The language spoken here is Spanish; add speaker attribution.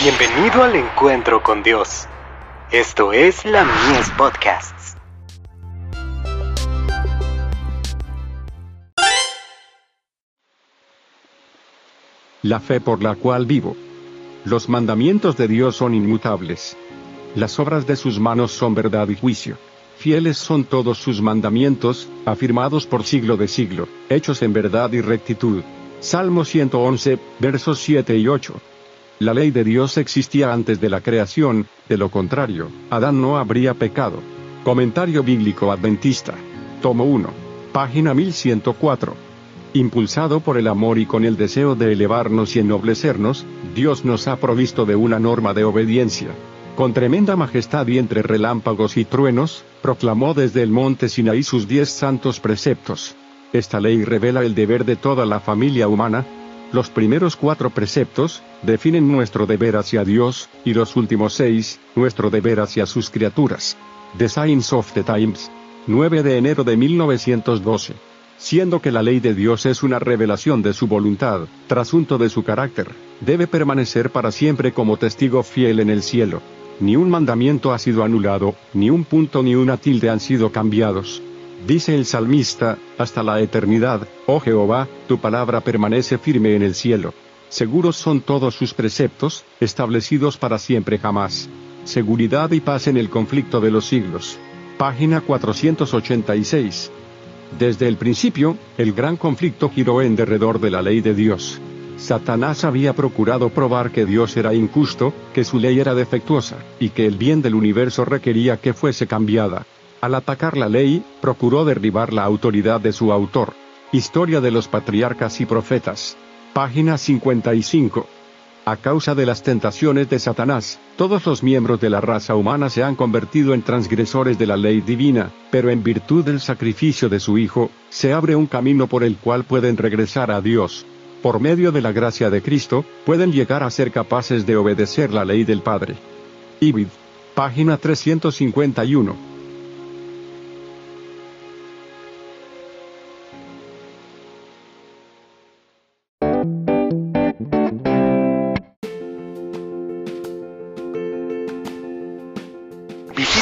Speaker 1: Bienvenido al encuentro con Dios. Esto es la Mies Podcasts.
Speaker 2: La fe por la cual vivo. Los mandamientos de Dios son inmutables. Las obras de sus manos son verdad y juicio. Fieles son todos sus mandamientos, afirmados por siglo de siglo, hechos en verdad y rectitud. Salmo 111, versos 7 y 8. La ley de Dios existía antes de la creación, de lo contrario, Adán no habría pecado. Comentario Bíblico Adventista. Tomo 1. Página 1104. Impulsado por el amor y con el deseo de elevarnos y ennoblecernos, Dios nos ha provisto de una norma de obediencia. Con tremenda majestad y entre relámpagos y truenos, proclamó desde el monte Sinaí sus diez santos preceptos. Esta ley revela el deber de toda la familia humana, los primeros cuatro preceptos, definen nuestro deber hacia Dios, y los últimos seis, nuestro deber hacia sus criaturas. The Signs of the Times. 9 de enero de 1912. Siendo que la ley de Dios es una revelación de su voluntad, trasunto de su carácter, debe permanecer para siempre como testigo fiel en el cielo. Ni un mandamiento ha sido anulado, ni un punto ni una tilde han sido cambiados. Dice el salmista, hasta la eternidad, oh Jehová, tu palabra permanece firme en el cielo. Seguros son todos sus preceptos, establecidos para siempre jamás. Seguridad y paz en el conflicto de los siglos. Página 486. Desde el principio, el gran conflicto giró en derredor de la ley de Dios. Satanás había procurado probar que Dios era injusto, que su ley era defectuosa, y que el bien del universo requería que fuese cambiada. Al atacar la ley, procuró derribar la autoridad de su autor. Historia de los patriarcas y profetas. Página 55. A causa de las tentaciones de Satanás, todos los miembros de la raza humana se han convertido en transgresores de la ley divina, pero en virtud del sacrificio de su Hijo, se abre un camino por el cual pueden regresar a Dios. Por medio de la gracia de Cristo, pueden llegar a ser capaces de obedecer la ley del Padre. Ibid. Página 351.